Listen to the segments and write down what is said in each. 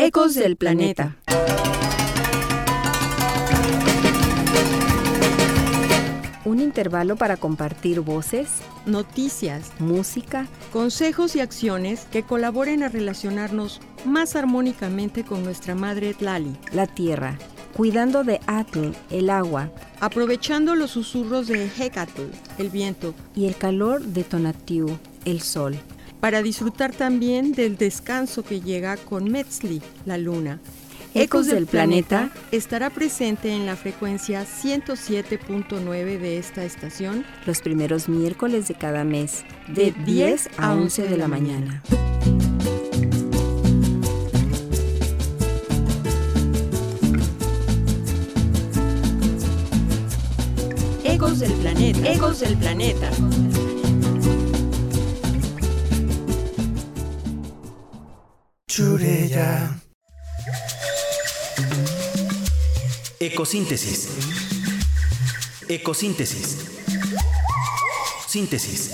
Ecos del Planeta. Un intervalo para compartir voces, noticias, música, consejos y acciones que colaboren a relacionarnos más armónicamente con nuestra madre Tlali, la tierra, cuidando de Atl, el agua, aprovechando los susurros de Hecatl, el viento, y el calor de Tonatiuh, el sol para disfrutar también del descanso que llega con Metzli, la luna. Ecos del Planeta estará presente en la frecuencia 107.9 de esta estación los primeros miércoles de cada mes, de 10 a 11 de la mañana. Ecos del Planeta. Ecos del Planeta. Ecosíntesis. Ecosíntesis. Síntesis.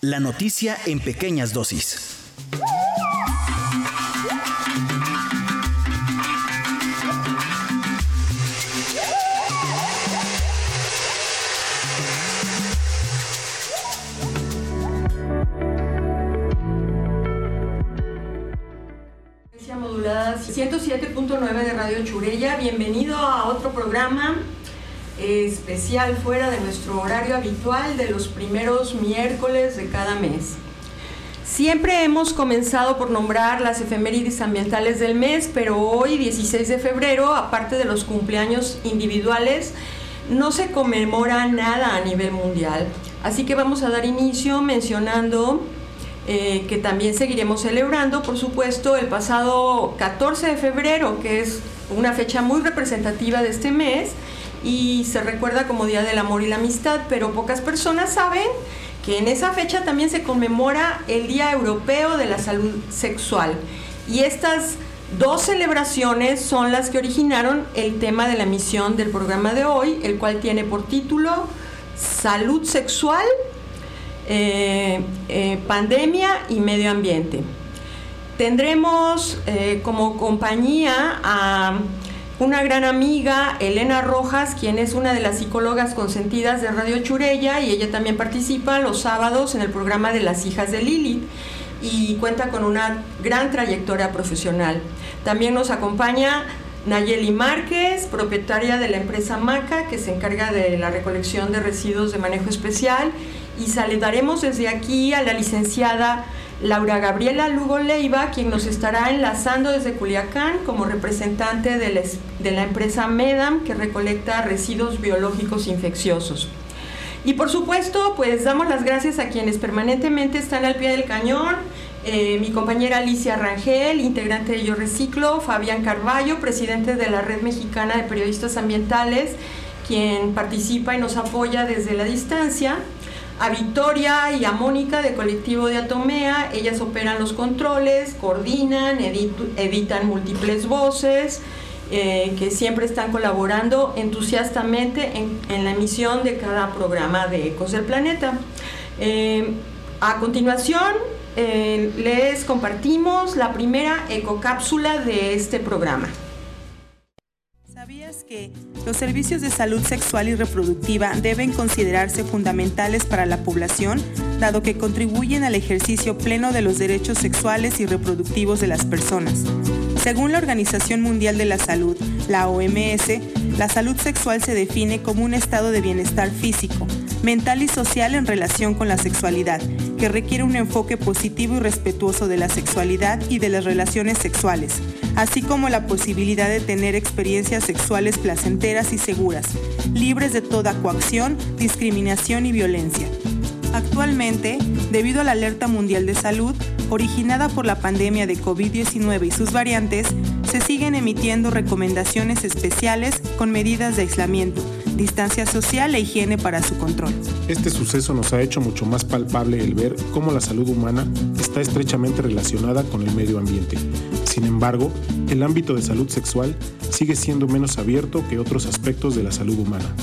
La noticia en pequeñas dosis. 107.9 de Radio Churella. Bienvenido a otro programa especial fuera de nuestro horario habitual de los primeros miércoles de cada mes. Siempre hemos comenzado por nombrar las efemérides ambientales del mes, pero hoy, 16 de febrero, aparte de los cumpleaños individuales, no se conmemora nada a nivel mundial. Así que vamos a dar inicio mencionando eh, que también seguiremos celebrando, por supuesto, el pasado 14 de febrero, que es una fecha muy representativa de este mes y se recuerda como Día del Amor y la Amistad, pero pocas personas saben que en esa fecha también se conmemora el Día Europeo de la Salud Sexual. Y estas dos celebraciones son las que originaron el tema de la misión del programa de hoy, el cual tiene por título Salud Sexual eh, eh, pandemia y medio ambiente. Tendremos eh, como compañía a una gran amiga, Elena Rojas, quien es una de las psicólogas consentidas de Radio Churella y ella también participa los sábados en el programa de las hijas de Lilith y cuenta con una gran trayectoria profesional. También nos acompaña Nayeli Márquez, propietaria de la empresa Maca, que se encarga de la recolección de residuos de manejo especial y saludaremos desde aquí a la licenciada Laura Gabriela Lugo Leiva, quien nos estará enlazando desde Culiacán como representante de la, empresa MEDAM, que recolecta residuos biológicos infecciosos. Y por supuesto, pues damos las gracias a quienes permanentemente están al pie del cañón. Eh, mi compañera Alicia Rangel, integrante de Yo Reciclo, Fabián Carballo, presidente de la Red Mexicana de Periodistas Ambientales, quien participa y nos apoya desde la distancia a Victoria y a Mónica de Colectivo de Atomea. Ellas operan los controles, coordinan, editan múltiples voces, eh, que siempre están colaborando entusiastamente en, la emisión de cada programa de Ecos del Planeta. Eh, a continuación, eh, les compartimos la primera ecocápsula de este programa. ¿Sabías que los servicios de salud sexual y reproductiva deben considerarse fundamentales para la población, dado que contribuyen al ejercicio pleno de los derechos sexuales y reproductivos de las personas? Según la Organización Mundial de la Salud, la OMS, la salud sexual se define como un estado de bienestar físico, mental y social en relación con la sexualidad, que requiere un enfoque positivo y respetuoso de la sexualidad y de las relaciones sexuales así como la posibilidad de tener experiencias sexuales placenteras y seguras, libres de toda coacción, discriminación y violencia. Actualmente, debido a la alerta mundial de salud, originada por la pandemia de COVID-19 y sus variantes, se siguen emitiendo recomendaciones especiales con medidas de aislamiento, distancia social e higiene para su control. Este suceso nos ha hecho mucho más palpable el ver cómo la salud humana está estrechamente relacionada con el medio ambiente. Sin embargo, el ámbito de salud sexual sigue siendo menos abierto que otros aspectos de la salud humana.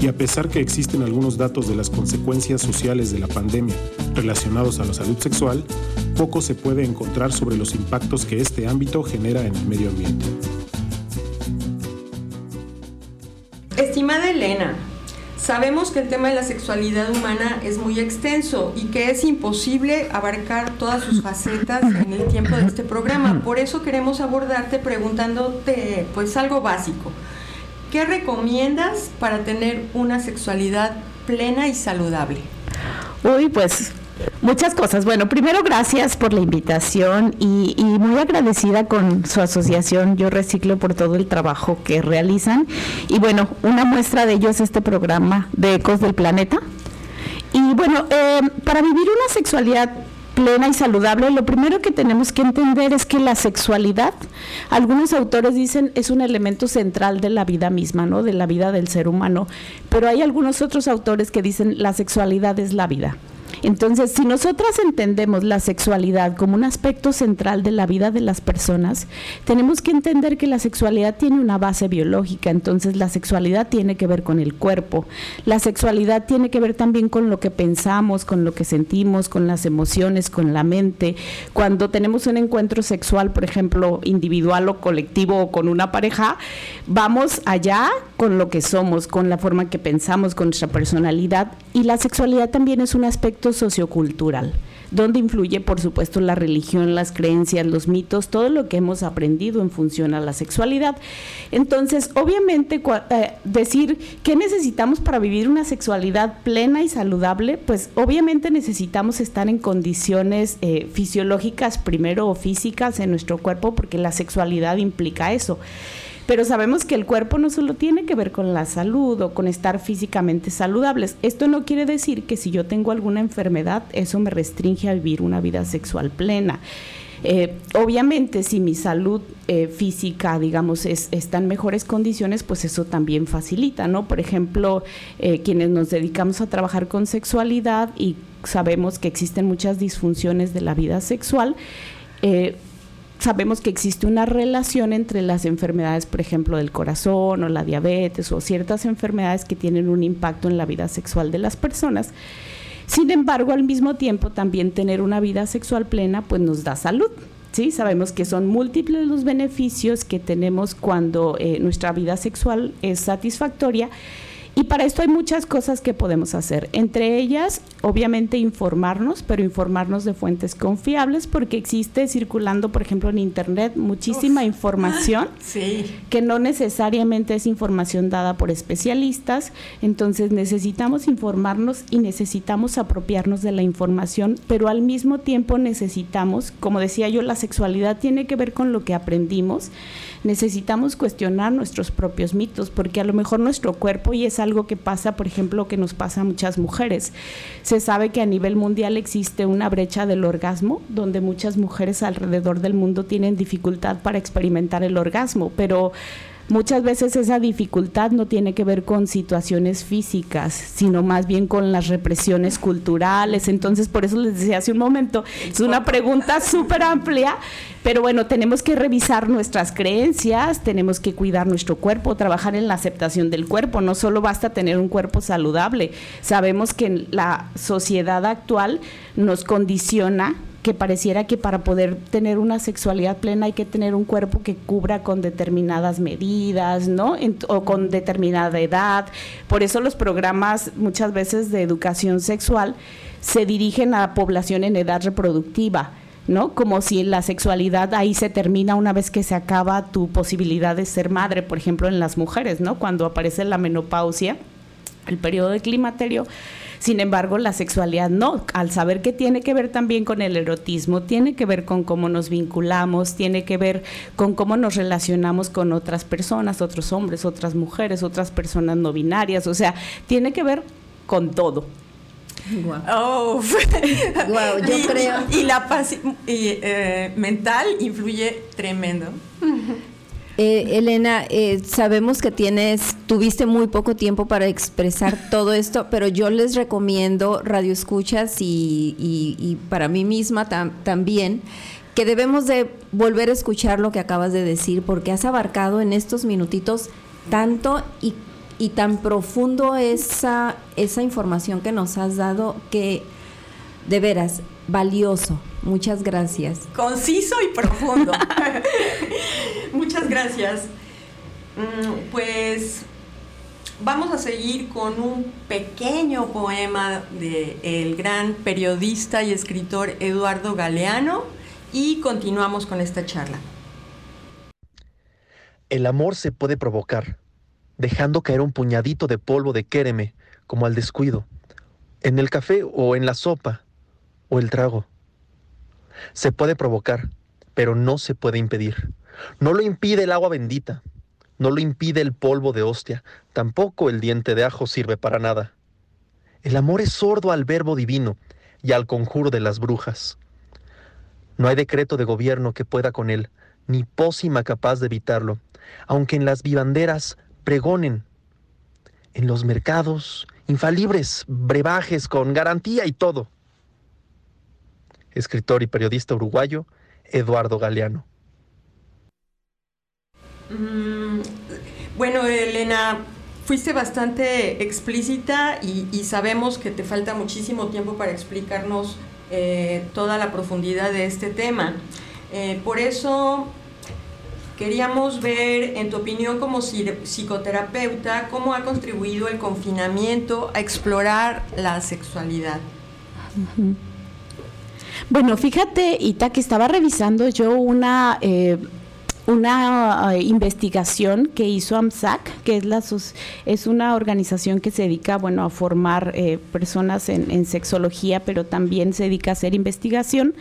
Y a pesar que existen algunos datos de las consecuencias sociales de la pandemia relacionados a la salud sexual, poco se puede encontrar sobre los impactos que este ámbito genera en el medio ambiente. Elena, Sabemos que el tema de la sexualidad humana es muy extenso y que es imposible abarcar todas sus facetas en el tiempo de este programa. Por eso queremos abordarte preguntándote pues algo básico. ¿Qué recomiendas para tener una sexualidad plena y saludable? Uy, pues Muchas cosas. Bueno, primero gracias por la invitación y, muy agradecida con su asociación Yo Reciclo por todo el trabajo que realizan. Y bueno, una muestra de ello es este programa de Ecos del Planeta. Y bueno, eh, para vivir una sexualidad plena y saludable, lo primero que tenemos que entender es que la sexualidad, algunos autores dicen, es un elemento central de la vida misma, ¿no? De la vida del ser humano, pero hay algunos otros autores que dicen la sexualidad es la vida. Entonces, si nosotras entendemos la sexualidad como un aspecto central de la vida de las personas, tenemos que entender que la sexualidad tiene una base biológica, entonces la sexualidad tiene que ver con el cuerpo, la sexualidad tiene que ver también con lo que pensamos, con lo que sentimos, con las emociones, con la mente. Cuando tenemos un encuentro sexual, por ejemplo, individual o colectivo o con una pareja, vamos allá con lo que somos, con la forma que pensamos, con nuestra personalidad. Y la sexualidad también es un aspecto sociocultural, donde influye, por supuesto, la religión, las creencias, los mitos, todo lo que hemos aprendido en función a la sexualidad. Entonces, obviamente, eh, decir qué necesitamos para vivir una sexualidad plena y saludable, pues obviamente necesitamos estar en condiciones eh, fisiológicas primero o físicas en nuestro cuerpo, porque la sexualidad implica eso pero sabemos que el cuerpo no solo tiene que ver con la salud o con estar físicamente saludables. Esto no quiere decir que si yo tengo alguna enfermedad, eso me restringe a vivir una vida sexual plena. Eh, obviamente, si mi salud eh, física, digamos, está en mejores condiciones, pues eso también facilita, ¿no? Por ejemplo, eh, quienes nos dedicamos a trabajar con sexualidad y sabemos que existen muchas disfunciones de la vida sexual, sabemos que existe una relación entre las enfermedades, por ejemplo, del corazón o la diabetes o ciertas enfermedades que tienen un impacto en la vida sexual de las personas. Sin embargo, al mismo tiempo, también tener una vida sexual plena, pues nos da salud. ¿sí? Sabemos que son múltiples los beneficios que tenemos cuando eh, nuestra vida sexual es satisfactoria y para esto hay muchas cosas que podemos hacer. Entre ellas, obviamente, informarnos, pero informarnos de fuentes confiables, porque existe circulando, por ejemplo, en Internet muchísima información que no necesariamente es información dada por especialistas. Entonces necesitamos informarnos y necesitamos apropiarnos de la información, pero al mismo tiempo necesitamos, como decía yo, la sexualidad tiene que ver con lo que aprendimos necesitamos cuestionar nuestros propios mitos, porque a lo mejor nuestro cuerpo, y es algo que pasa, por ejemplo, que nos pasa a muchas mujeres, se sabe que a nivel mundial existe una brecha del orgasmo, donde muchas mujeres alrededor del mundo tienen dificultad para experimentar el orgasmo, pero Muchas veces esa dificultad no tiene que ver con situaciones físicas, sino más bien con las represiones culturales. Entonces, por eso les decía hace un momento, es una pregunta súper amplia, pero bueno, tenemos que revisar nuestras creencias, tenemos que cuidar nuestro cuerpo, trabajar en la aceptación del cuerpo. No solo basta tener un cuerpo saludable, sabemos que la sociedad actual nos condiciona que pareciera que para poder tener una sexualidad plena hay que tener un cuerpo que cubra con determinadas medidas, ¿no? o con determinada edad. Por eso los programas muchas veces de educación sexual se dirigen a la población en edad reproductiva. ¿no? Como si la sexualidad ahí se termina una vez que se acaba tu posibilidad de ser madre, por ejemplo, en las mujeres, ¿no? Cuando aparece la menopausia, el periodo de climaterio, sin embargo, la sexualidad no, al saber que tiene que ver también con el erotismo, tiene que ver con cómo nos vinculamos, tiene que ver con cómo nos relacionamos con otras personas, otros hombres, otras mujeres, otras personas no binarias, o sea, tiene que ver con todo. Wow. Oh. wow, yo creo. Y la paz eh, mental influye tremendo. Eh, Elena, eh, sabemos que tienes, tuviste muy poco tiempo para expresar todo esto, pero yo les recomiendo Radio Escuchas y, para mí misma también que debemos de volver a escuchar lo que acabas de decir, porque has abarcado en estos minutitos tanto y, y tan profundo esa, esa información que nos has dado que, de veras, valioso. Muchas gracias. Conciso y profundo. Muchas gracias. Mm, pues vamos a seguir con un pequeño poema del el gran periodista y escritor Eduardo Galeano y continuamos con esta charla. El amor se puede provocar, dejando caer un puñadito de polvo de quéreme, como al descuido, en el café o en la sopa o el trago. Se puede provocar, pero no se puede impedir. No lo impide el agua bendita, no lo impide el polvo de hostia, tampoco el diente de ajo sirve para nada. El amor es sordo al verbo divino y al conjuro de las brujas. No hay decreto de gobierno que pueda con él, ni pócima capaz de evitarlo, aunque en las vivanderas pregonen, en los mercados, infalibres, brebajes con garantía y todo. Escritor y periodista uruguayo, Eduardo Galeano. Mm, bueno, Elena, fuiste bastante explícita y, sabemos que te falta muchísimo tiempo para explicarnos eh, toda la profundidad de este tema. Eh, por eso queríamos ver, en tu opinión como psicoterapeuta, cómo ha contribuido el confinamiento a explorar la sexualidad. Bueno, fíjate, Ita, que estaba revisando yo una... Eh, una eh, investigación que hizo AMSAC, que es, la, es una organización que se dedica bueno, a formar eh, personas en, en, sexología, pero también se dedica a hacer investigación.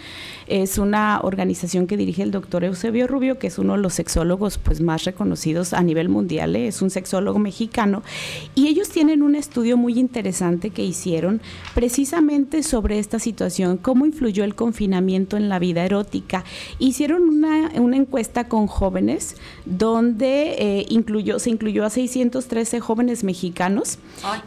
Es una organización que dirige el doctor Eusebio Rubio, que es uno de los sexólogos pues, más reconocidos a nivel mundial, ¿eh? es un sexólogo mexicano, y ellos tienen un estudio muy interesante que hicieron precisamente sobre esta situación, cómo influyó el confinamiento en la vida erótica. Hicieron una, una encuesta con jóvenes, donde eh, incluyó, se incluyó a 613 jóvenes mexicanos.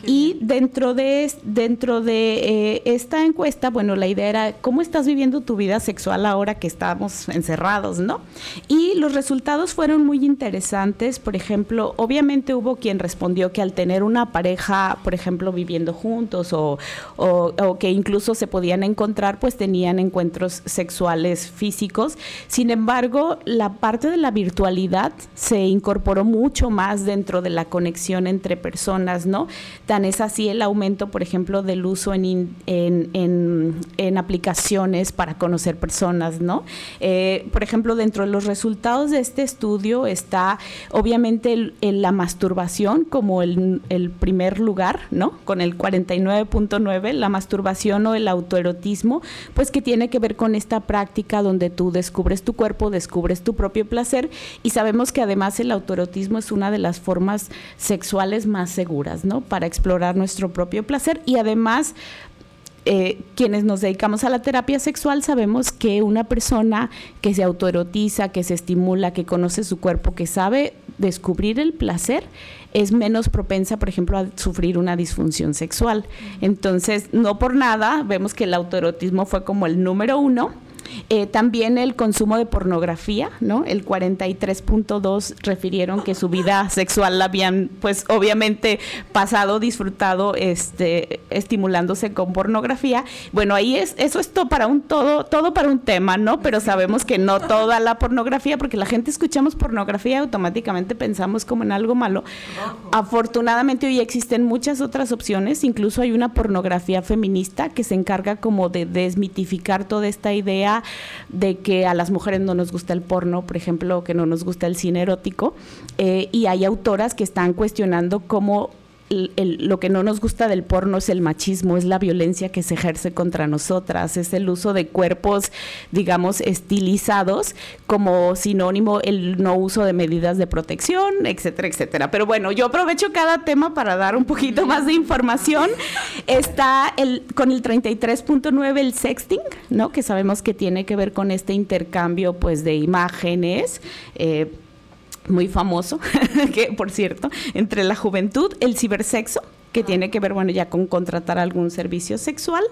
y dentro de, dentro de eh, esta encuesta, bueno, la idea era cómo estás viviendo tu vida sexual ahora que estamos encerrados, ¿no? Y los resultados fueron muy interesantes. Por ejemplo, obviamente hubo quien respondió que al tener una pareja, por ejemplo, viviendo juntos o, o que incluso se podían encontrar, pues tenían encuentros sexuales físicos. Sin embargo, la parte de la virtualidad se incorporó mucho más dentro de la conexión entre personas, ¿no? Tan es así el aumento, por ejemplo, del uso en, en, aplicaciones para conocer personas, ¿no? Eh, por ejemplo, dentro de los resultados de este estudio está obviamente la masturbación como el, el primer lugar, ¿no? Con el 49.9, la masturbación o el autoerotismo, pues que tiene que ver con esta práctica donde tú descubres tu cuerpo, descubres tu propio placer y sabemos que además el autoerotismo es una de las formas sexuales más seguras, ¿no? Para explorar nuestro propio placer y además eh, quienes nos dedicamos a la terapia sexual sabemos que una persona que se autoerotiza, que se estimula, que conoce su cuerpo, que sabe descubrir el placer, es menos propensa, por ejemplo, a sufrir una disfunción sexual. Entonces, no por nada, vemos que el autoerotismo fue como el número uno eh, también el consumo de pornografía, ¿no? El 43.2 refirieron que su vida sexual la habían, pues obviamente pasado, disfrutado, este, estimulándose con pornografía. Bueno, ahí es, eso es todo para un todo, todo para un tema, ¿no? Pero sabemos que no toda la pornografía, porque la gente escuchamos pornografía y automáticamente pensamos como en algo malo. Afortunadamente hoy existen muchas otras opciones, incluso hay una pornografía feminista que se encarga como de desmitificar toda esta idea de que a las mujeres no nos gusta el porno, por ejemplo, que no nos gusta el cine erótico, eh, y hay autoras que están cuestionando cómo lo que no nos gusta del porno es el machismo, es la violencia que se ejerce contra nosotras, es el uso de cuerpos, digamos, estilizados como sinónimo el no uso de medidas de protección, etcétera, etcétera. Pero bueno, yo aprovecho cada tema para dar un poquito más de información. Está el, con el 33.9 el sexting, ¿no? Que sabemos que tiene que ver con este intercambio pues de imágenes. Eh, muy famoso, que por cierto, entre la juventud, el cibersexo, que tiene que ver, bueno, ya con contratar algún servicio sexual.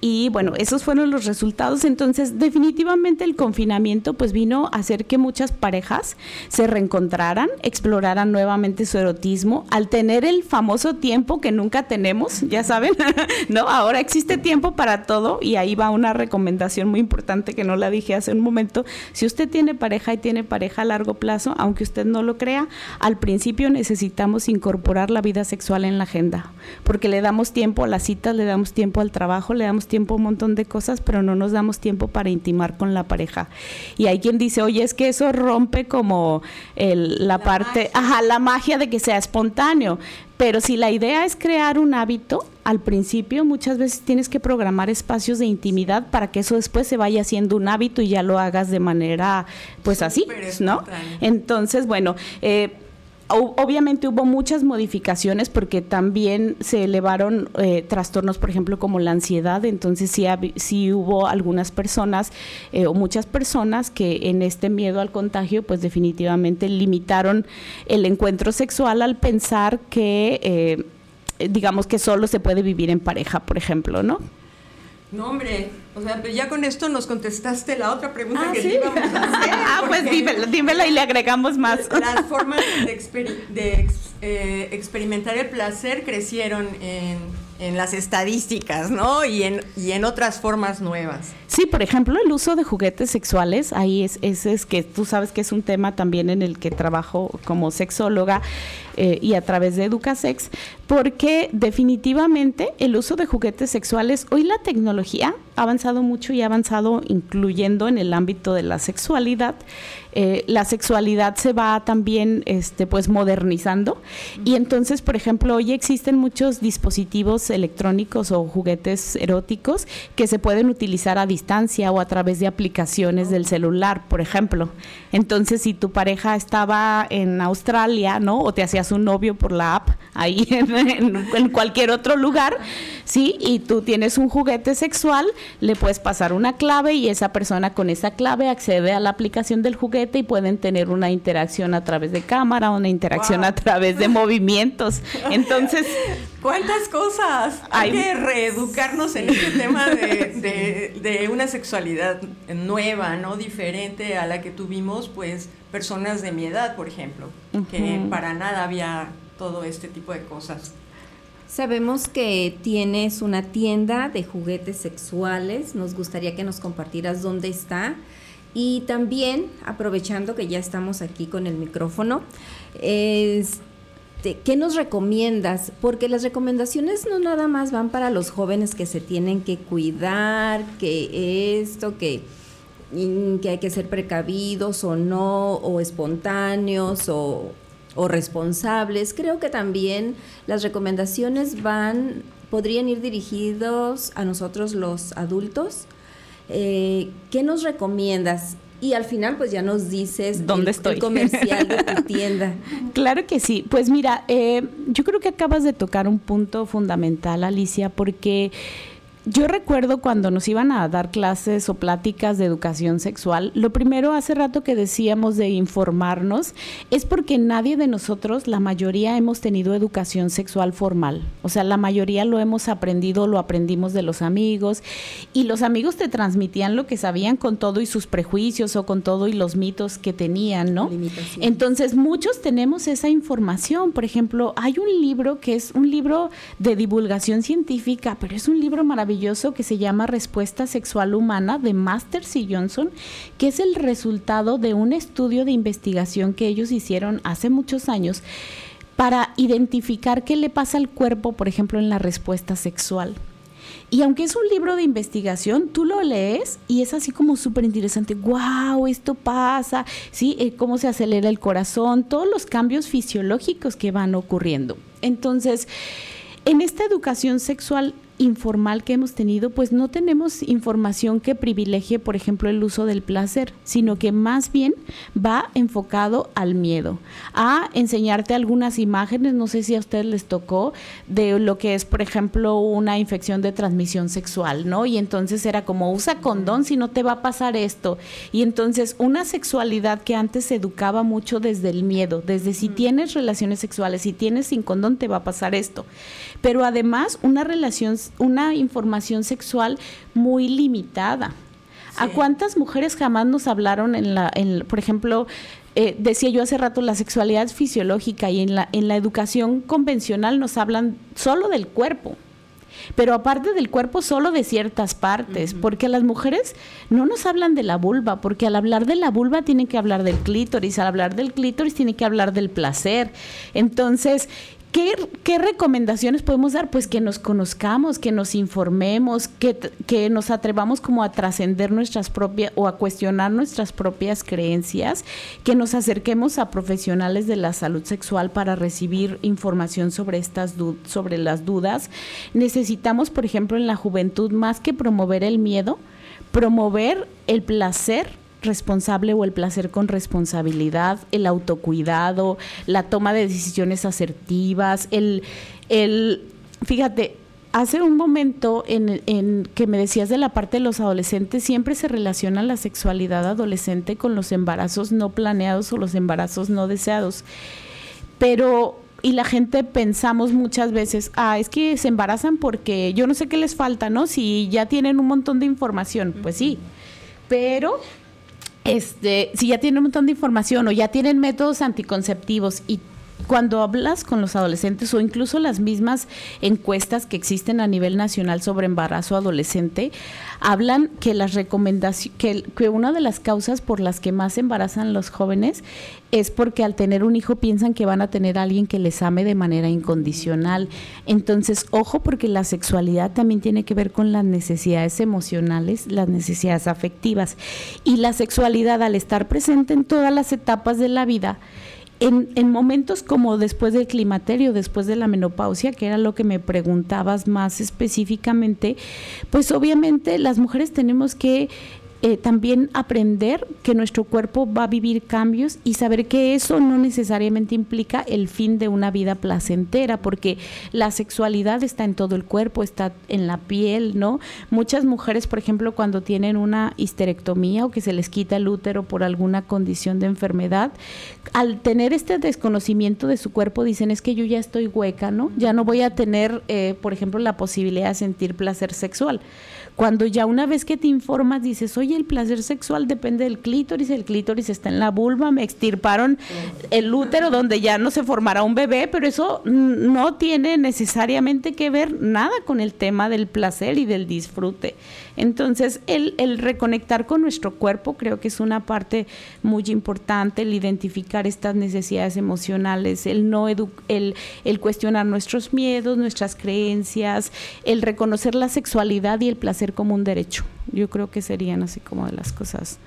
Y bueno, esos fueron los resultados. Entonces, definitivamente el confinamiento pues vino a hacer que muchas parejas se reencontraran, exploraran nuevamente su erotismo, al tener el famoso tiempo que nunca tenemos, ya saben, ¿no? Ahora existe tiempo para todo y ahí va una recomendación muy importante que no la dije hace un momento. Si usted tiene pareja y tiene pareja a largo plazo, aunque usted no lo crea, al principio necesitamos incorporar la vida sexual en la agenda, porque le damos tiempo a las citas, le damos tiempo al trabajo, le damos tiempo a un montón de cosas, pero no nos damos tiempo para intimar con la pareja. Y hay quien dice, oye, es que eso rompe como la, parte, ajá, la magia de que sea espontáneo. Pero si la idea es crear un hábito, al principio muchas veces tienes que programar espacios de intimidad para que eso después se vaya haciendo un hábito y ya lo hagas de manera, pues así, ¿no? Entonces, bueno, eh, Obviamente hubo muchas modificaciones porque también se elevaron eh, trastornos, por ejemplo, como la ansiedad. Entonces sí, sí hubo algunas personas eh, o muchas personas que en este miedo al contagio, pues definitivamente limitaron el encuentro sexual al pensar que, eh, digamos, que solo se puede vivir en pareja, por ejemplo, ¿no? No, hombre, o sea, pero ya con esto nos contestaste la otra pregunta ah, que ¿sí? íbamos a hacer. ah, pues dímela, dímela, y le agregamos más. Las formas de, eh, experimentar el placer crecieron en, en, las estadísticas, ¿no? Y en, y en otras formas nuevas. Sí, por ejemplo, el uso de juguetes sexuales, ahí es, es, es que tú sabes que es un tema también en el que trabajo como sexóloga eh, y a través de Educasex, porque definitivamente el uso de juguetes sexuales, hoy la tecnología ha avanzado mucho y ha avanzado incluyendo en el ámbito de la sexualidad. Eh, la sexualidad se va también este, pues modernizando y entonces, por ejemplo, hoy existen muchos dispositivos electrónicos o juguetes eróticos que se pueden utilizar a distancia o a través de aplicaciones del celular, por ejemplo. Entonces, si tu pareja estaba en Australia, ¿no? O te un novio por la app ahí en, cualquier otro lugar, ¿sí? Y tú tienes un juguete sexual, le puedes pasar una clave y esa persona con esa clave accede a la aplicación del juguete y pueden tener una interacción a través de cámara, una interacción a través de movimientos. Entonces, ¿cuántas cosas? Hay, que reeducarnos en este tema de, una sexualidad nueva, ¿no? Diferente a la que tuvimos, pues, personas de mi edad, por ejemplo, que para nada había todo este tipo de cosas. Sabemos que tienes una tienda de juguetes sexuales. Nos gustaría que nos compartieras dónde está. Y también, aprovechando que ya estamos aquí con el micrófono, es, ¿qué nos recomiendas? Porque las recomendaciones no nada más van para los jóvenes que se tienen que cuidar, que esto, que, que hay que ser precavidos o no, o espontáneos, o o responsables. Creo que también las recomendaciones van, podrían ir dirigidos a nosotros los adultos. Eh, ¿Qué nos recomiendas? Y al final, pues ya nos dices dónde estoy. El comercial de tu tienda. Claro que sí. Pues mira, eh, yo creo que acabas de tocar un punto fundamental, Alicia, porque yo recuerdo cuando nos iban a dar clases o pláticas de educación sexual, lo primero hace rato que decíamos de informarnos es porque nadie de nosotros, la mayoría hemos tenido educación sexual formal. O sea, la mayoría lo hemos aprendido, lo aprendimos de los amigos y los amigos te transmitían lo que sabían con todo y sus prejuicios o con todo y los mitos que tenían, ¿no? Entonces, muchos tenemos esa información. Por ejemplo, hay un libro que es un libro de divulgación científica, pero es un libro maravilloso que se llama Respuesta Sexual Humana de Masters y Johnson, que es el resultado de un estudio de investigación que ellos hicieron hace muchos años para identificar qué le pasa al cuerpo, por ejemplo, en la respuesta sexual. Y aunque es un libro de investigación, tú lo lees y es así como súper interesante. ¡Wow! Esto pasa, ¿sí? Eh, cómo se acelera el corazón, todos los cambios fisiológicos que van ocurriendo. Entonces, en esta educación sexual informal que hemos tenido, pues no tenemos información que privilegie, por ejemplo, el uso del placer, sino que más bien va enfocado al miedo, a enseñarte algunas imágenes, no sé si a ustedes les tocó, de lo que es, por ejemplo, una infección de transmisión sexual, ¿no? Y entonces era como, usa condón si no te va a pasar esto. Y entonces una sexualidad que antes se educaba mucho desde el miedo, desde si tienes relaciones sexuales, si tienes sin condón te va a pasar esto. Pero además una relación una información sexual muy limitada. ¿A cuántas mujeres jamás nos hablaron en la, por ejemplo, eh, decía yo hace rato, la sexualidad fisiológica y en la, en la educación convencional nos hablan solo del cuerpo? pero aparte del cuerpo solo de ciertas partes, porque las mujeres no nos hablan de la vulva, porque al hablar de la vulva tienen que hablar del clítoris, al hablar del clítoris tienen que hablar del placer. Entonces, ¿Qué, recomendaciones podemos dar? Pues que nos conozcamos, que nos informemos, que, que nos atrevamos como a trascender nuestras propias o a cuestionar nuestras propias creencias, que nos acerquemos a profesionales de la salud sexual para recibir información sobre estas sobre las dudas. Necesitamos, por ejemplo, en la juventud más que promover el miedo, promover el placer responsable o el placer con responsabilidad, el autocuidado, la toma de decisiones asertivas, el, el fíjate, hace un momento en, en, que me decías de la parte de los adolescentes, siempre se relaciona la sexualidad adolescente con los embarazos no planeados o los embarazos no deseados. Pero, y la gente pensamos muchas veces, ah, es que se embarazan porque yo no sé qué les falta, ¿no? Si ya tienen un montón de información, pues sí. Pero este, si ya tienen un montón de información o ya tienen métodos anticonceptivos y cuando hablas con los adolescentes o incluso las mismas encuestas que existen a nivel nacional sobre embarazo adolescente, hablan que las recomendaciones, que, que, una de las causas por las que más embarazan los jóvenes es porque al tener un hijo piensan que van a tener a alguien que les ame de manera incondicional. Entonces, ojo porque la sexualidad también tiene que ver con las necesidades emocionales, las necesidades afectivas. Y la sexualidad al estar presente en todas las etapas de la vida, en, en, momentos como después del climaterio, después de la menopausia, que era lo que me preguntabas más específicamente, pues obviamente las mujeres tenemos que eh, también aprender que nuestro cuerpo va a vivir cambios y saber que eso no necesariamente implica el fin de una vida placentera, porque la sexualidad está en todo el cuerpo, está en la piel, ¿no? Muchas mujeres, por ejemplo, cuando tienen una histerectomía o que se les quita el útero por alguna condición de enfermedad, al tener este desconocimiento de su cuerpo dicen es que yo ya estoy hueca, ¿no? Ya no voy a tener, eh, por ejemplo, la posibilidad de sentir placer sexual. Cuando ya una vez que te informas dices, oye, el placer sexual depende del clítoris, el clítoris está en la vulva, me extirparon el útero donde ya no se formará un bebé, pero eso no tiene necesariamente que ver nada con el tema del placer y del disfrute. Entonces, el, el reconectar con nuestro cuerpo creo que es una parte muy importante, el identificar estas necesidades emocionales, el no el, el cuestionar nuestros miedos, nuestras creencias, el reconocer la sexualidad y el placer como un derecho. Yo creo que serían así como de las cosas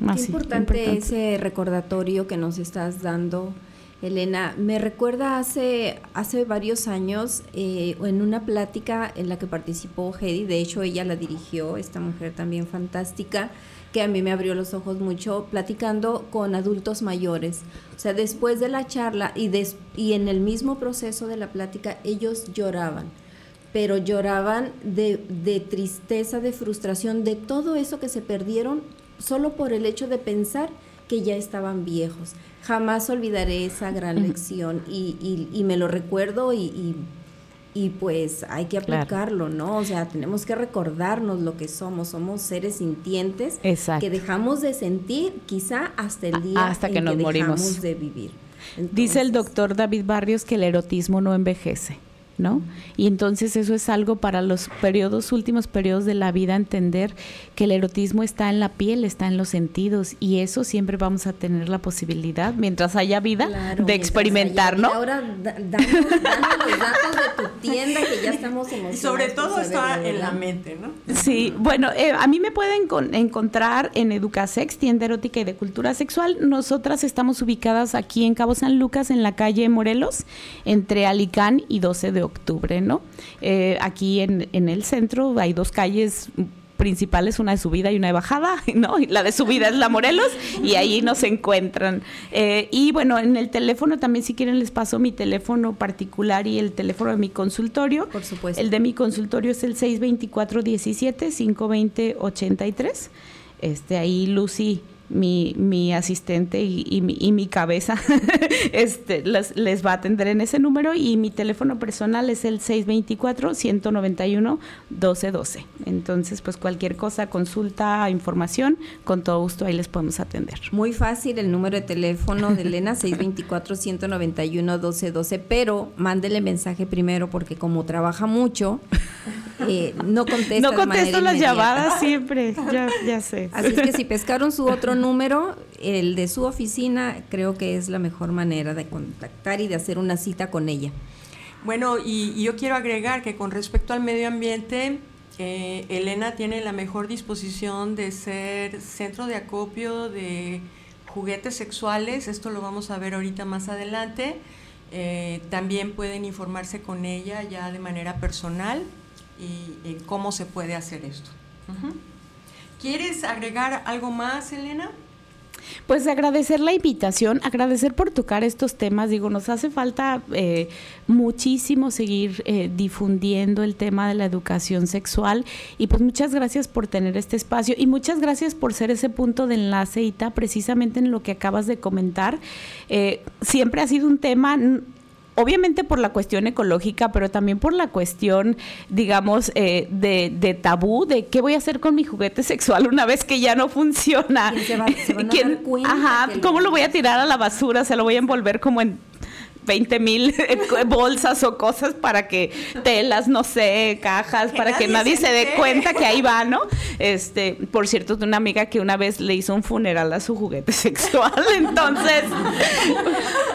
más Qué importante ese recordatorio que nos estás dando Elena, me recuerda hace, hace varios años eh, en una plática en la que participó Hedy, de hecho ella la dirigió, esta mujer también fantástica, que a mí me abrió los ojos mucho, platicando con adultos mayores. O sea, después de la charla y, y en el mismo proceso de la plática, ellos lloraban, pero lloraban de, de tristeza, de frustración, de todo eso que se perdieron solo por el hecho de pensar que ya estaban viejos jamás olvidaré esa gran lección y, y, me lo recuerdo y, y, pues hay que aplicarlo, ¿no? O sea, tenemos que recordarnos lo que somos, somos seres sintientes que dejamos de sentir quizá hasta el día hasta que, nos dejamos de vivir. Dice el doctor David Barrios que el erotismo no envejece. ¿No? Y entonces eso es algo para los periodos, últimos periodos de la vida, entender que el erotismo está en la piel, está en los sentidos, y eso siempre vamos a tener la posibilidad, mientras haya vida, de experimentar, ¿no? Ahora, danos, los datos de tu tienda, que ya estamos emocionados. Sobre todo está en la mente, ¿no? Sí, bueno, eh, a mí me pueden encontrar en Educasex, tienda erótica y de cultura sexual. Nosotras estamos ubicadas aquí en Cabo San Lucas, en la calle Morelos, entre Alicán y 12 de de octubre, ¿no? Eh, aquí en, en el centro hay dos calles principales, una de subida y una de bajada, ¿no? la de subida es la Morelos y ahí nos encuentran. Eh, y bueno, en el teléfono también, si quieren, les paso mi teléfono particular y el teléfono de mi consultorio. Por supuesto. El de mi consultorio es el 624-17-520-83. Este, ahí Lucy mi, mi asistente y, y, mi, y, mi, cabeza este, les, les, va a atender en ese número y mi teléfono personal es el 624-191-1212. Entonces, pues cualquier cosa, consulta, información, con todo gusto ahí les podemos atender. Muy fácil el número de teléfono de Elena, 624-191-1212, pero mándele mensaje primero porque como trabaja mucho, eh, no contesta. No contesto las llamadas siempre, ya, ya sé. Así es que si pescaron su otro número, el de su oficina, creo que es la mejor manera de contactar y de hacer una cita con ella. Bueno, y, yo quiero agregar que con respecto al medio ambiente, eh, Elena tiene la mejor disposición de ser centro de acopio de juguetes sexuales, esto lo vamos a ver ahorita más adelante. Eh, también pueden informarse con ella ya de manera personal y, cómo se puede hacer esto. ¿Quieres agregar algo más, Elena? Pues agradecer la invitación, agradecer por tocar estos temas. Digo, nos hace falta eh, muchísimo seguir eh, difundiendo el tema de la educación sexual y pues muchas gracias por tener este espacio y muchas gracias por ser ese punto de enlace, Ita, precisamente en lo que acabas de comentar. Eh, siempre ha sido un tema obviamente por la cuestión ecológica, pero también por la cuestión, digamos, eh, de, de, tabú, de qué voy a hacer con mi juguete sexual una vez que ya no funciona. Se va, se van a dar cuenta Ajá, ¿cómo lo voy a tirar a la basura? Se lo voy a envolver como en 20 mil bolsas o cosas para que telas, no sé, cajas, que para nadie que nadie se, se dé cuenta que ahí va, ¿no? Este, por cierto, de una amiga que una vez le hizo un funeral a su juguete sexual, entonces,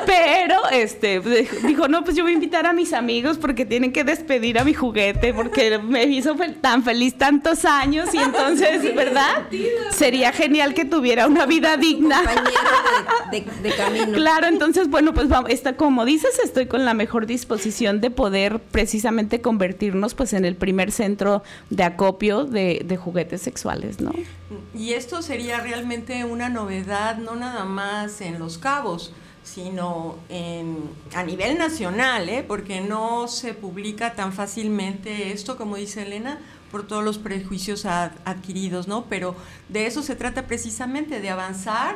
pero este, dijo, no, pues yo voy a invitar a mis amigos porque tienen que despedir a mi juguete porque me hizo tan feliz tantos años y entonces, ¿verdad? Sería genial que tuviera una vida digna. De, de, de, camino. Claro, entonces, bueno, pues vamos, está como dices, estoy con la mejor disposición de poder precisamente convertirnos pues en el primer centro de acopio de, juguetes sexuales, ¿no? Y esto sería realmente una novedad, no nada más en Los Cabos, sino en, a nivel nacional, ¿eh? porque no se publica tan fácilmente esto, como dice Elena, por todos los prejuicios ad, adquiridos, ¿no? Pero de eso se trata precisamente, de avanzar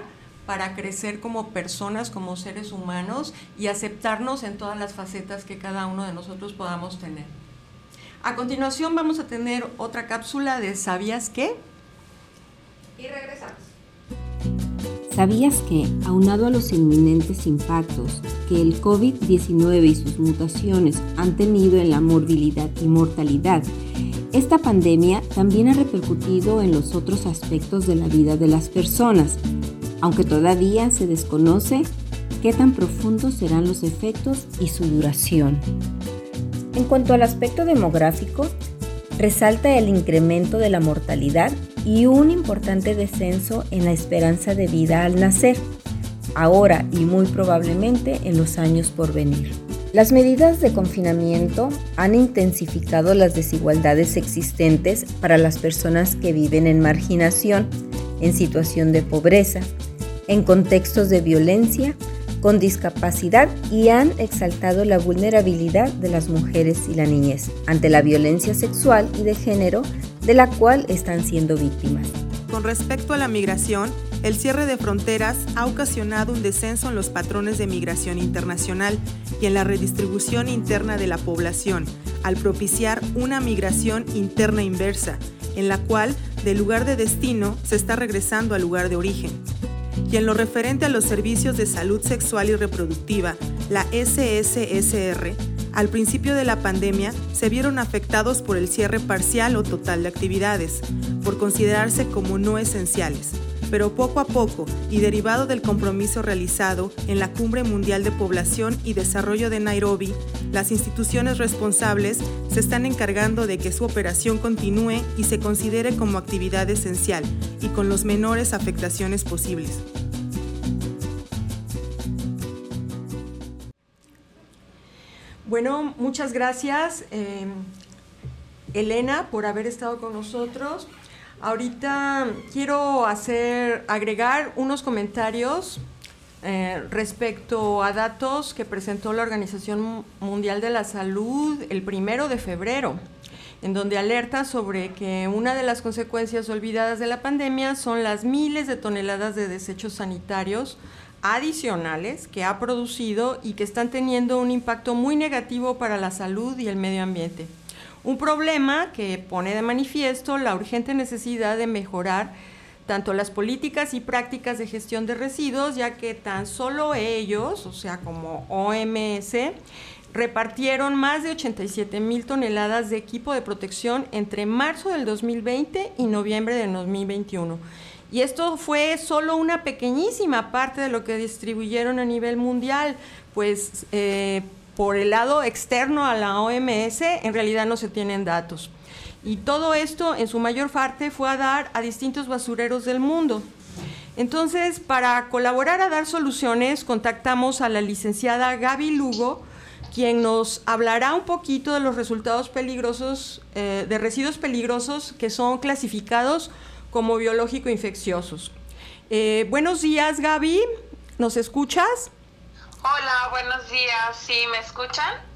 para crecer como personas, como seres humanos y aceptarnos en todas las facetas que cada uno de nosotros podamos tener. A continuación vamos a tener otra cápsula de ¿Sabías qué? Y regresamos. ¿Sabías que, aunado a los inminentes impactos que el COVID-19 y sus mutaciones han tenido en la morbilidad y mortalidad, esta pandemia también ha repercutido en los otros aspectos de la vida de las personas, aunque todavía se desconoce qué tan profundos serán los efectos y su duración. En cuanto al aspecto demográfico, resalta el incremento de la mortalidad y un importante descenso en la esperanza de vida al nacer, ahora y muy probablemente en los años por venir. Las medidas de confinamiento han intensificado las desigualdades existentes para las personas que viven en marginación, en situación de pobreza, en contextos de violencia, con discapacidad y han exaltado la vulnerabilidad de las mujeres y la niñez ante la violencia sexual y de género de la cual están siendo víctimas. Con respecto a la migración, el cierre de fronteras ha ocasionado un descenso en los patrones de migración internacional y en la redistribución interna de la población, al propiciar una migración interna inversa, en la cual, del lugar de destino, se está regresando al lugar de origen. Y en lo referente a los servicios de salud sexual y reproductiva, la SSSR, al principio de la pandemia se vieron afectados por el cierre parcial o total de actividades, por considerarse como no esenciales. Pero poco a poco, y derivado del compromiso realizado en la Cumbre Mundial de Población y Desarrollo de Nairobi, las instituciones responsables se están encargando de que su operación continúe y se considere como actividad esencial y con los menores afectaciones posibles. Bueno, muchas gracias, eh, Elena, por haber estado con nosotros. Ahorita quiero hacer, agregar unos comentarios eh, respecto a datos que presentó la Organización Mundial de la Salud el primero de febrero, en donde alerta sobre que una de las consecuencias olvidadas de la pandemia son las miles de toneladas de desechos sanitarios adicionales que ha producido y que están teniendo un impacto muy negativo para la salud y el medio ambiente. Un problema que pone de manifiesto la urgente necesidad de mejorar tanto las políticas y prácticas de gestión de residuos, ya que tan solo ellos, o sea, como OMS, repartieron más de 87 mil toneladas de equipo de protección entre marzo del 2020 y noviembre del 2021. Y esto fue solo una pequeñísima parte de lo que distribuyeron a nivel mundial, pues eh, por el lado externo a la OMS en realidad no se tienen datos. Y todo esto en su mayor parte fue a dar a distintos basureros del mundo. Entonces, para colaborar a dar soluciones, contactamos a la licenciada Gaby Lugo, quien nos hablará un poquito de los resultados peligrosos, eh, de residuos peligrosos que son clasificados como biológico infecciosos. Eh, buenos días, Gaby. ¿Nos escuchas? Hola, buenos días. ¿Sí me escuchan?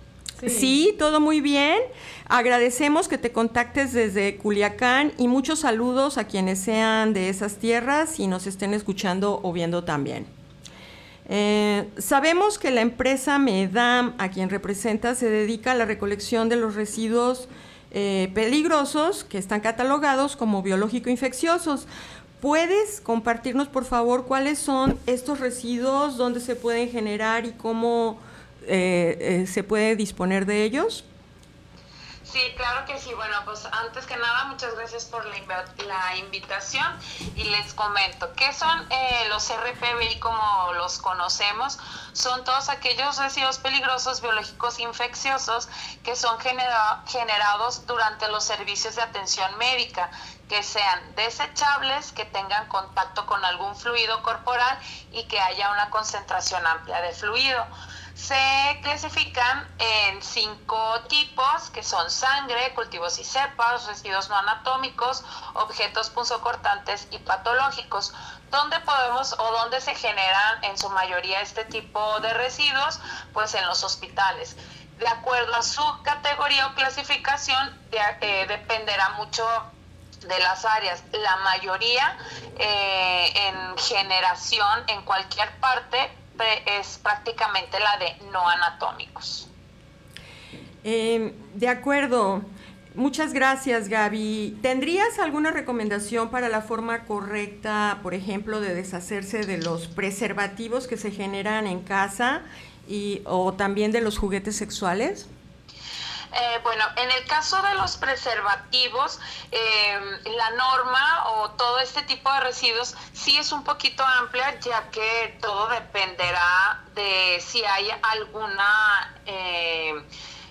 Sí. todo muy bien. Agradecemos que te contactes desde Culiacán y muchos saludos a quienes sean de esas tierras y nos estén escuchando o viendo también. Eh, sabemos que la empresa MEDAM, a quien representa, se dedica a la recolección de los residuos eh, peligrosos que están catalogados como biológico infecciosos. ¿Puedes compartirnos, por favor, cuáles son estos residuos, dónde se pueden generar y cómo eh, eh, se puede disponer de ellos? Sí, claro que sí. Bueno, pues antes que nada, muchas gracias por la, invitación y les comento, ¿qué son eh, los RPBI como los conocemos? Son todos aquellos residuos peligrosos biológicos infecciosos que son generados durante los servicios de atención médica que sean desechables, que tengan contacto con algún fluido corporal y que haya una concentración amplia de fluido se clasifican en cinco tipos, que son sangre, cultivos y cepas, residuos no anatómicos, objetos punzocortantes y patológicos. ¿Dónde podemos o dónde se generan en su mayoría este tipo de residuos? Pues en los hospitales. De acuerdo a su categoría o clasificación, eh, dependerá mucho de las áreas, la mayoría eh, en generación en cualquier parte es prácticamente la de no anatómicos. Em, de acuerdo. Muchas gracias, Gaby. ¿Tendrías alguna recomendación para la forma correcta, por ejemplo, de deshacerse de los preservativos que se generan en casa y, o también de los juguetes sexuales? Eh, bueno, en el caso de los preservativos, eh, la norma o todo este tipo de residuos sí es un poquito amplia, ya que todo dependerá de si hay alguna... Eh,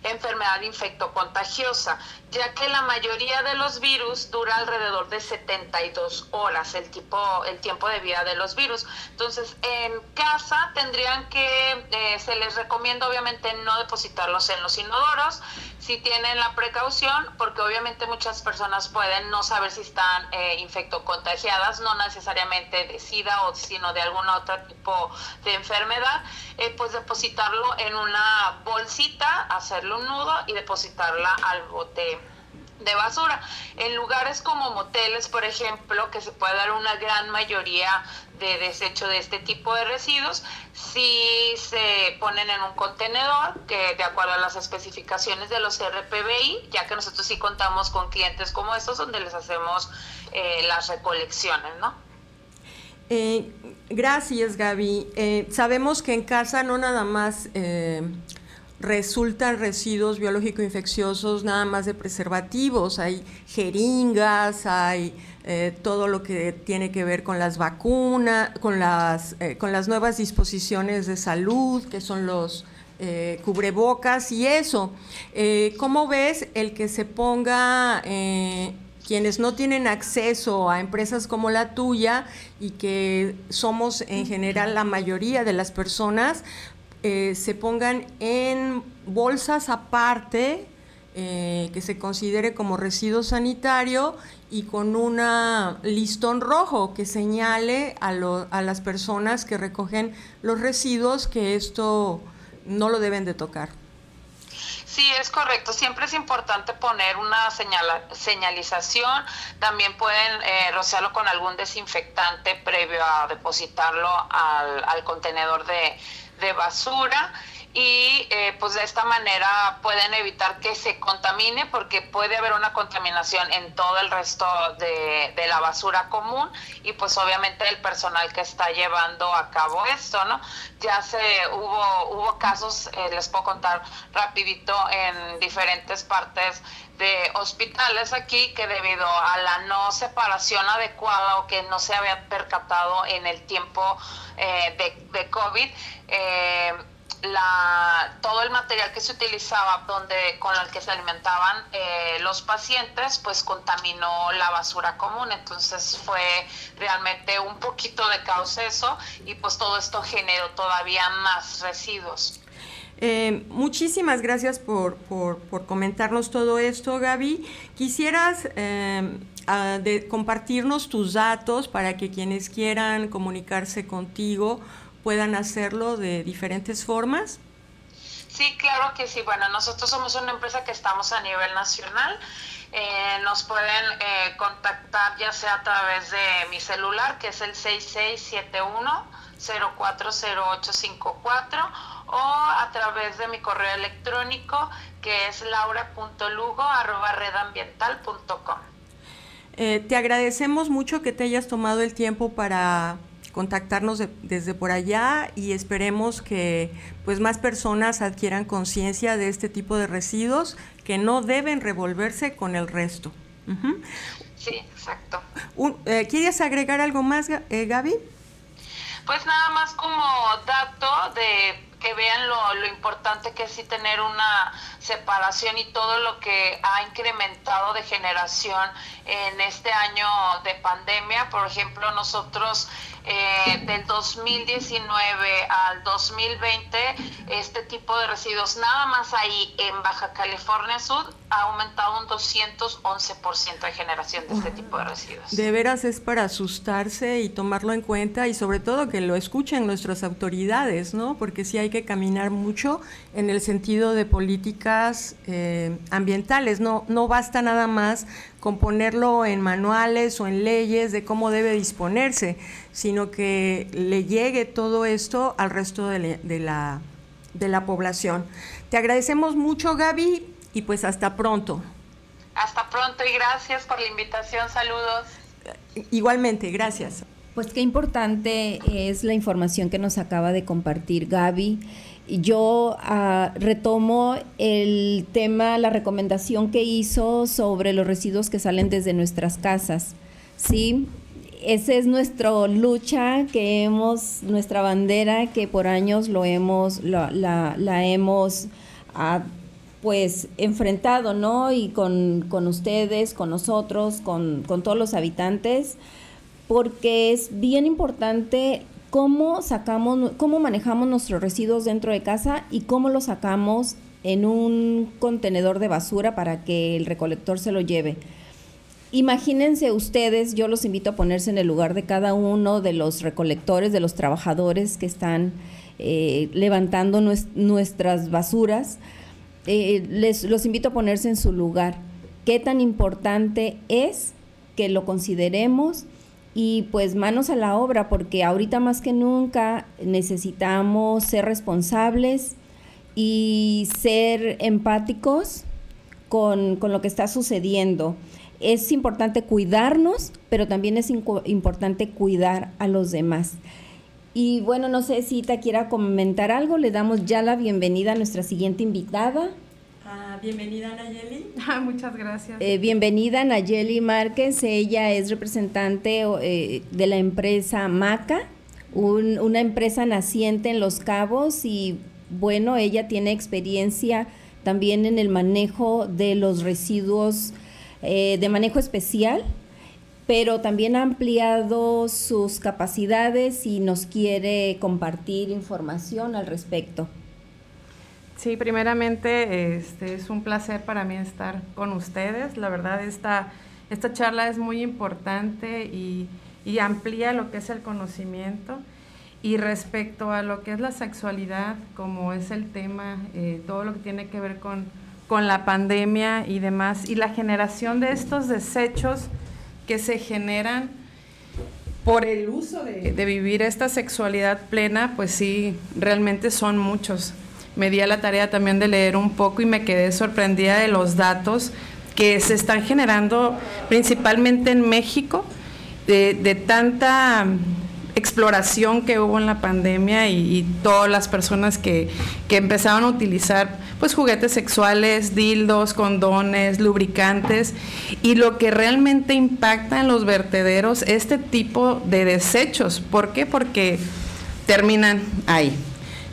enfermedad infectocontagiosa, ya que la mayoría de los virus dura alrededor de 72 horas el, tipo, el tiempo de vida de los virus. Entonces, en casa tendrían que, se les recomienda obviamente no depositarlos en los inodoros, si tienen la precaución, porque obviamente muchas personas pueden no saber si están eh, infectocontagiadas, no necesariamente de SIDA o sino de algún otro tipo de enfermedad, eh, pues depositarlo en una bolsita, hacerlo un nudo y depositarla al bote de basura. En lugares como moteles, por ejemplo, que se puede dar una gran mayoría de desecho de este tipo de residuos, si se ponen en un contenedor que de acuerdo a las especificaciones de los RPBI, ya que nosotros sí contamos con clientes como estos donde les hacemos eh, las recolecciones, ¿no? Eh, gracias, Gaby. Eh, sabemos que en casa no nada más resultan residuos biológico-infecciosos nada más de preservativos, hay jeringas, hay eh, todo lo que tiene que ver con las vacunas, con las, eh, con las nuevas disposiciones de salud, que son los eh, cubrebocas y eso. ¿Cómo ves el que se ponga quienes no tienen acceso a empresas como la tuya y que somos en general la mayoría de las personas, eh, se pongan en bolsas aparte eh, que se considere como residuo sanitario y con un listón rojo que señale a, a las personas que recogen los residuos que esto no lo deben de tocar. Sí, es correcto. Siempre es importante poner una señalización. También pueden eh, rociarlo con algún desinfectante previo a depositarlo al, contenedor de, de basura y eh, pues de esta manera pueden evitar que se contamine porque puede haber una contaminación en todo el resto de, la basura común y pues obviamente el personal que está llevando a cabo esto, ¿no? Ya se hubo, hubo casos, eh, les puedo contar rapidito, en diferentes partes de hospitales aquí que debido a la no separación adecuada o que no se había percatado en el tiempo eh, de, de COVID, la, todo el material que se utilizaba donde con el que se alimentaban eh, los pacientes pues contaminó la basura común entonces fue realmente un poquito de caos eso y pues todo esto generó todavía más residuos eh, muchísimas gracias por, por, por, comentarnos todo esto, Gaby. ¿Quisieras eh, compartirnos tus datos para que quienes quieran comunicarse contigo puedan hacerlo de diferentes formas? Sí, claro que sí. Bueno, nosotros somos una empresa que estamos a nivel nacional. Eh, nos pueden eh, contactar ya sea a través de mi celular, que es el 6671-040854, o a través de mi correo electrónico, que es laura.lugo.redambiental.com. Eh, te agradecemos mucho que te hayas tomado el tiempo para contactarnos desde por allá y esperemos que pues más personas adquieran conciencia de este tipo de residuos que no deben revolverse con el resto. Sí, exacto. Eh, ¿Quieres agregar algo más, eh, Gaby? Pues nada más como dato de que vean lo, lo, importante que es sí tener una separación y todo lo que ha incrementado de generación en este año de pandemia. Por ejemplo, nosotros eh, del 2019 al 2020, este tipo de residuos, nada más ahí en Baja California Sur, ha aumentado un 211% de generación de este tipo de residuos. De veras es para asustarse y tomarlo en cuenta y sobre todo que lo escuchen nuestras autoridades, ¿no? Porque sí hay que caminar mucho en el sentido de políticas eh, ambientales, no, no basta nada más con ponerlo en manuales o en leyes de cómo debe disponerse, sino que le llegue todo esto al resto de, la, de la población. Te agradecemos mucho, Gaby, y pues hasta pronto. Hasta pronto y gracias por la invitación. Saludos. Igualmente, gracias. Pues qué importante es la información que nos acaba de compartir Gaby yo ah, retomo el tema, la recomendación que hizo sobre los residuos que salen desde nuestras casas. Sí, esa es nuestra lucha que hemos, nuestra bandera que por años lo hemos, la, hemos ah, pues enfrentado, ¿no? Y con, ustedes, con nosotros, con, con todos los habitantes, porque es bien importante cómo sacamos, cómo manejamos nuestros residuos dentro de casa y cómo los sacamos en un contenedor de basura para que el recolector se lo lleve. Imagínense ustedes, yo los invito a ponerse en el lugar de cada uno de los recolectores, de los trabajadores que están eh, levantando nuestras basuras. Eh, les los invito a ponerse en su lugar. ¿Qué tan importante es que lo consideremos y pues manos a la obra, porque ahorita más que nunca necesitamos ser responsables y ser empáticos con, lo que está sucediendo. Es importante cuidarnos, pero también es importante cuidar a los demás. Y bueno, no sé si te quiera comentar algo, le damos ya la bienvenida a nuestra siguiente invitada. Ah, bienvenida Nayeli. Ah, muchas gracias. Eh, bienvenida Nayeli Márquez, ella es representante eh, de la empresa Maca, una empresa naciente en Los Cabos y bueno, ella tiene experiencia también en el manejo de los residuos eh, de manejo especial pero también ha ampliado sus capacidades y nos quiere compartir información al respecto. Sí, primeramente este, es un placer para mí estar con ustedes. La verdad, esta, esta charla es muy importante y, y amplía lo que es el conocimiento. Y respecto a lo que es la sexualidad, como es el tema, eh, todo lo que tiene que ver con, con la pandemia y demás, y la generación de estos desechos que se generan por el uso de, de, vivir esta sexualidad plena, pues sí, realmente son muchos. Me di a la tarea también de leer un poco y me quedé sorprendida de los datos que se están generando principalmente en México, de, tanta exploración que hubo en la pandemia y, y todas las personas que, que, empezaron a utilizar pues juguetes sexuales, dildos, condones, lubricantes y lo que realmente impacta en los vertederos este tipo de desechos. ¿Por qué? Porque terminan ahí.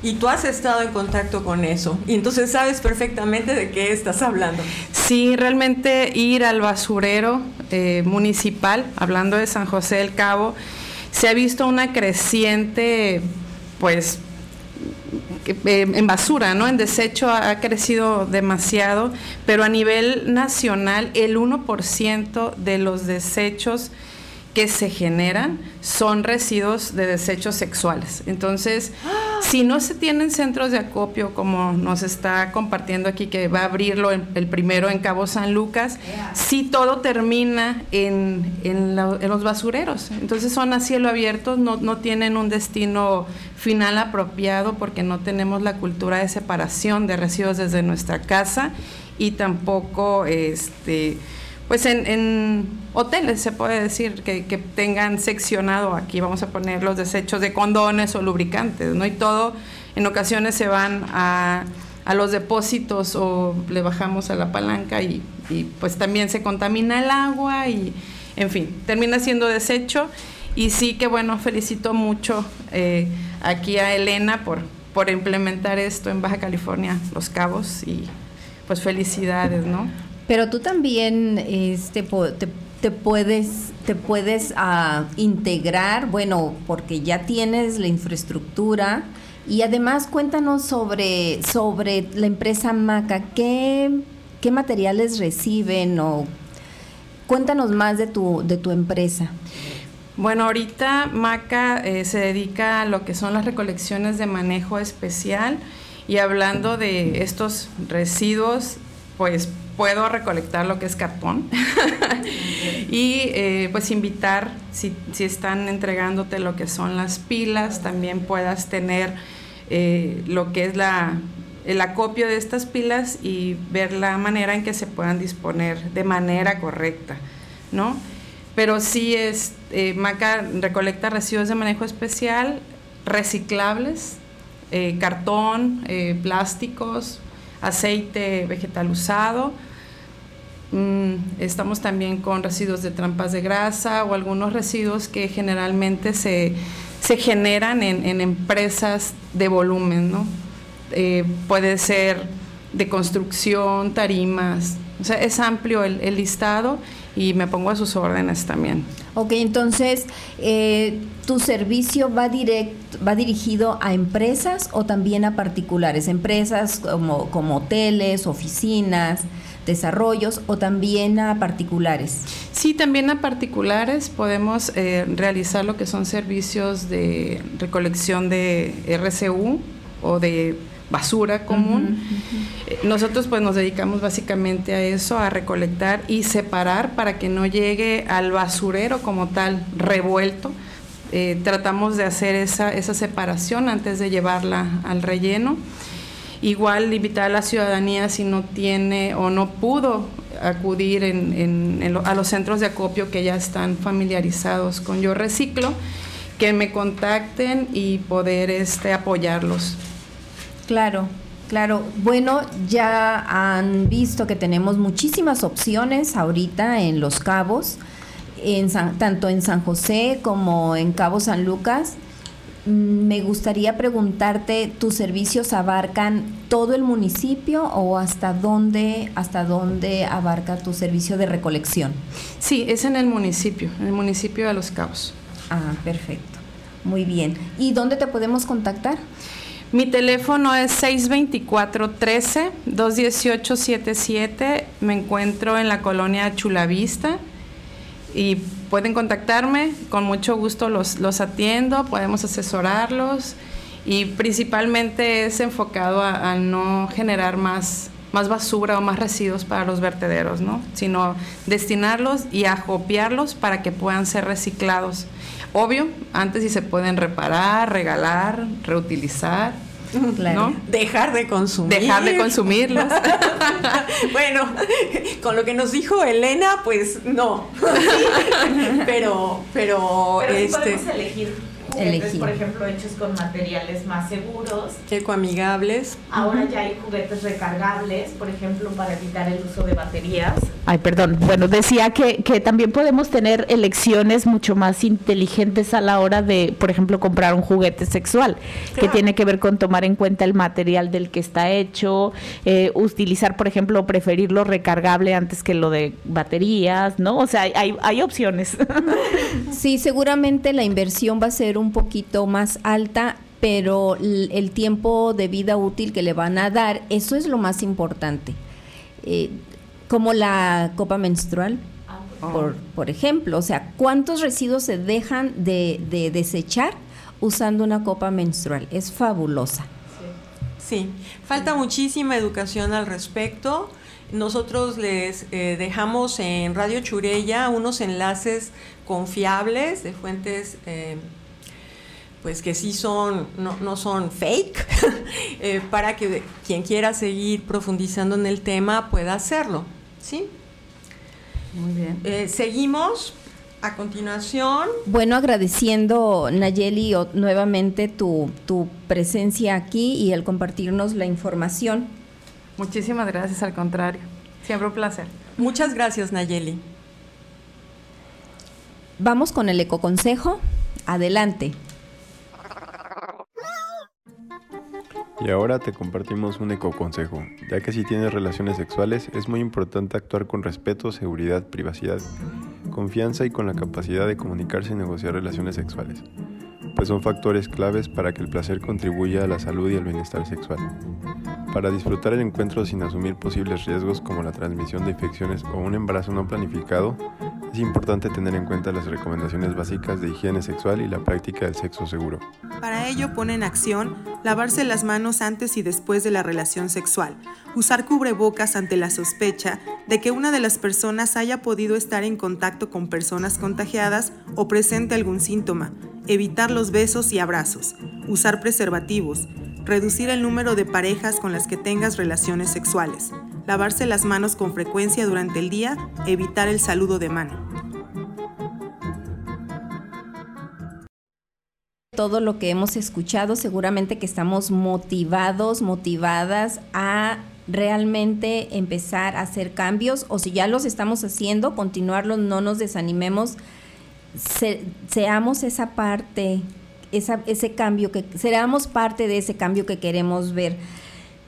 Y tú has estado en contacto con eso y entonces sabes perfectamente de qué estás hablando. Sí, realmente ir al basurero eh, municipal, hablando de San José del Cabo, se ha visto una creciente, pues, en basura, ¿no? En desecho ha crecido demasiado, pero a nivel nacional el 1% de los desechos que se generan son residuos de desechos sexuales. Entonces, si no se tienen centros de acopio, como nos está compartiendo aquí, que va a abrirlo el, el primero en Cabo San Lucas, sí todo termina en, en, la, en, los basureros. Entonces son a cielo abierto, no, no tienen un destino final apropiado porque no tenemos la cultura de separación de residuos desde nuestra casa y tampoco este pues en, en, hoteles se puede decir que, que, tengan seccionado aquí vamos a poner los desechos de condones o lubricantes no y todo en ocasiones se van a, a los depósitos o le bajamos a la palanca y, y, pues también se contamina el agua y en fin termina siendo desecho. Y sí que bueno felicito mucho eh, aquí a Elena por por implementar esto en Baja California Los Cabos y pues felicidades no pero tú también este, te, puedes, te puedes uh, integrar, bueno, porque ya tienes la infraestructura. Y además cuéntanos sobre, sobre la empresa Maca, ¿qué, qué materiales reciben o cuéntanos más de tu, de tu empresa. Bueno, ahorita Maca eh, se dedica a lo que son las recolecciones de manejo especial. Y hablando de estos residuos, pues puedo recolectar lo que es cartón y eh, pues invitar, si, si, están entregándote lo que son las pilas, también puedas tener eh, lo que es la, el acopio de estas pilas y ver la manera en que se puedan disponer de manera correcta, ¿no? Pero sí es, eh, Maca recolecta residuos de manejo especial, reciclables, cartón, plásticos, aceite vegetal usado, Mm, estamos también con residuos de trampas de grasa o algunos residuos que generalmente se, se generan en, en, empresas de volumen, ¿no? Eh, puede ser de construcción, tarimas, o sea, es amplio el, el listado y me pongo a sus órdenes también. Ok, entonces, eh, ¿tu servicio va, direct, va dirigido a empresas o también a particulares? Empresas como, como hoteles, oficinas, desarrollos o también a particulares? Sí, también a particulares podemos eh, realizar lo que son servicios de recolección de RCU o de basura común. Uh -huh. Nosotros pues nos dedicamos básicamente a eso, a recolectar y separar para que no llegue al basurero como tal revuelto. Eh, tratamos de hacer esa, esa separación antes de llevarla al relleno. Igual invitar a la ciudadanía si no tiene o no pudo acudir en, en, en, a los centros de acopio que ya están familiarizados con Yo Reciclo, que me contacten y poder este, apoyarlos. Claro, claro. Bueno, ya han visto que tenemos muchísimas opciones ahorita en Los Cabos, en San, tanto en San José como en Cabo San Lucas. mm, me gustaría preguntarte, ¿tus servicios abarcan todo el municipio o hasta dónde, hasta dónde abarca tu servicio de recolección? Sí, es en el municipio, en el municipio de Los Cabos. Ah, perfecto. Muy bien. ¿Y dónde te podemos contactar? Mi teléfono es 624-13-218-77. Me encuentro en la colonia Chulavista y pueden contactarme. Con mucho gusto los, los atiendo, podemos asesorarlos y principalmente es enfocado a, no generar más, más basura o más residuos para los vertederos, ¿no? sino destinarlos y acopiarlos para que puedan ser reciclados. Obvio, antes si se pueden reparar, regalar, reutilizar. Claro. Dejar de consumir. Dejar de consumirlos. bueno, con lo que nos dijo Elena, pues no. pero, pero, pero este. podemos elegir juguetes, por ejemplo, hechos con materiales más seguros. Ecoamigables. Ahora ya hay juguetes recargables, por ejemplo, para evitar el uso de baterías. Ay, perdón. Bueno, decía que, que también podemos tener elecciones mucho más inteligentes a la hora de, por ejemplo, comprar un juguete sexual, que tiene que ver con tomar en cuenta el material del que está hecho, eh, utilizar, por ejemplo, preferir lo recargable antes que lo de baterías, ¿no? O sea, hay, hay opciones. Sí, seguramente la inversión va a ser un poquito más alta, pero el tiempo de vida útil que le van a dar, eso es lo más importante. Eh, como la copa menstrual, por, por ejemplo, o sea, ¿cuántos residuos se dejan de, de desechar usando una copa menstrual? Es fabulosa. Sí, falta muchísima educación al respecto. Nosotros les eh, dejamos en Radio Churella unos enlaces confiables de fuentes eh, pues que sí son, no, no son fake, eh, para que quien quiera seguir profundizando en el tema pueda hacerlo. ¿Sí? Muy bien. Eh, seguimos a continuación. Bueno, agradeciendo, Nayeli, nuevamente tu, tu presencia aquí y el compartirnos la información. Muchísimas gracias, al contrario. Siempre un placer. Muchas gracias, Nayeli. Vamos con el ecoconsejo. Adelante. Y ahora te compartimos un ecoconsejo, ya que si tienes relaciones sexuales es muy importante actuar con respeto, seguridad, privacidad, confianza y con la capacidad de comunicarse y negociar relaciones sexuales, pues son factores claves para que el placer contribuya a la salud y al bienestar sexual. Para disfrutar el encuentro sin asumir posibles riesgos como la transmisión de infecciones o un embarazo no planificado, es importante tener en cuenta las recomendaciones básicas de higiene sexual y la práctica del sexo seguro. Para ello pone en acción lavarse las manos antes y después de la relación sexual, usar cubrebocas ante la sospecha de que una de las personas haya podido estar en contacto con personas contagiadas o presente algún síntoma, evitar los besos y abrazos, usar preservativos, reducir el número de parejas con las que tengas relaciones sexuales, lavarse las manos con frecuencia durante el día, evitar el saludo de mano. Todo lo que hemos escuchado, seguramente que estamos motivados, motivadas a realmente empezar a hacer cambios o si ya los estamos haciendo, continuarlos, no nos desanimemos, se- seamos esa parte, ese cambio que seamos parte de ese cambio que queremos ver.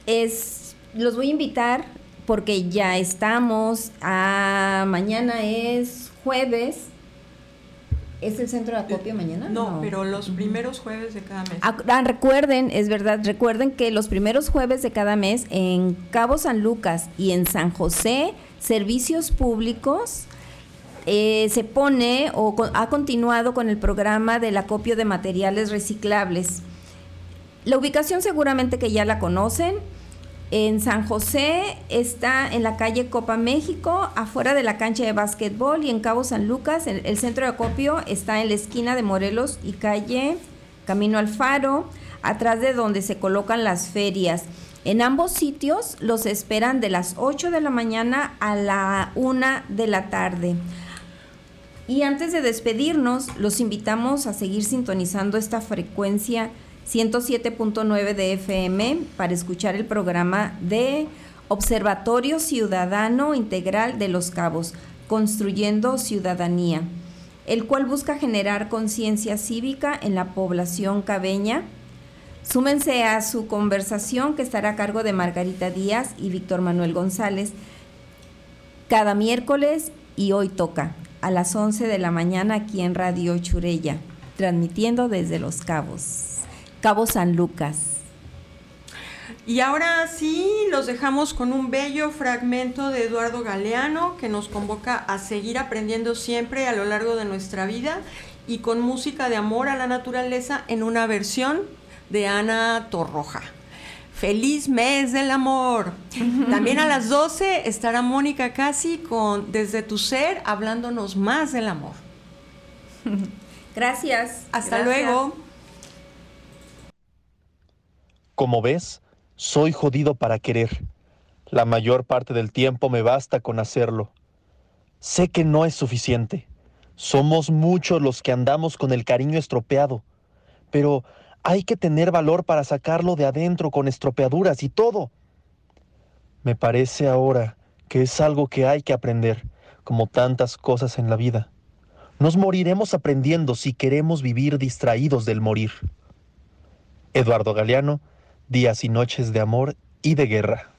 Es, los voy a invitar porque ya estamos a mañana es jueves. ¿Es el centro de acopio mañana? No, pero los primeros jueves de cada mes. Ah, recuerden, es verdad, recuerden que los primeros jueves de cada mes en Cabo San Lucas y en San José, servicios públicos, eh, se pone o co- ha continuado con el programa del acopio de materiales reciclables. La ubicación seguramente que ya la conocen. En San José está en la calle Copa México, afuera de la cancha de básquetbol, y en Cabo San Lucas, el, centro de acopio está en la esquina de Morelos y calle Camino al Faro, atrás de donde se colocan las ferias. En ambos sitios los esperan de las 8 de la mañana a la 1 de la tarde. Y antes de despedirnos, los invitamos a seguir sintonizando esta frecuencia 107.9 de FM para escuchar el programa de Observatorio Ciudadano Integral de Los Cabos, Construyendo Ciudadanía. el cual busca generar conciencia cívica en la población cabeña. Súmense a su conversación que estará a cargo de Margarita Díaz y Víctor Manuel González cada miércoles y hoy toca a las 11 de la mañana aquí en Radio Churella, transmitiendo desde Los Cabos, Cabo San Lucas. Y ahora sí, los dejamos con un bello fragmento de Eduardo Galeano que nos convoca a seguir aprendiendo siempre a lo largo de nuestra vida y con música de amor a la naturaleza en una versión de Ana Torroja. Feliz mes del amor. También a las 12 estará Mónica Casi con Desde tu ser hablándonos más del amor. Gracias. Hasta luego. Como ves, soy jodido para querer. La mayor parte del tiempo me basta con hacerlo. Sé que no es suficiente. Somos muchos los que andamos con el cariño estropeado. Pero hay que tener valor para sacarlo de adentro con estropeaduras y todo. Me parece ahora que es algo que hay que aprender, como tantas cosas en la vida. Nos moriremos aprendiendo si queremos vivir distraídos del morir. Eduardo Galeano, días y noches de amor y de guerra.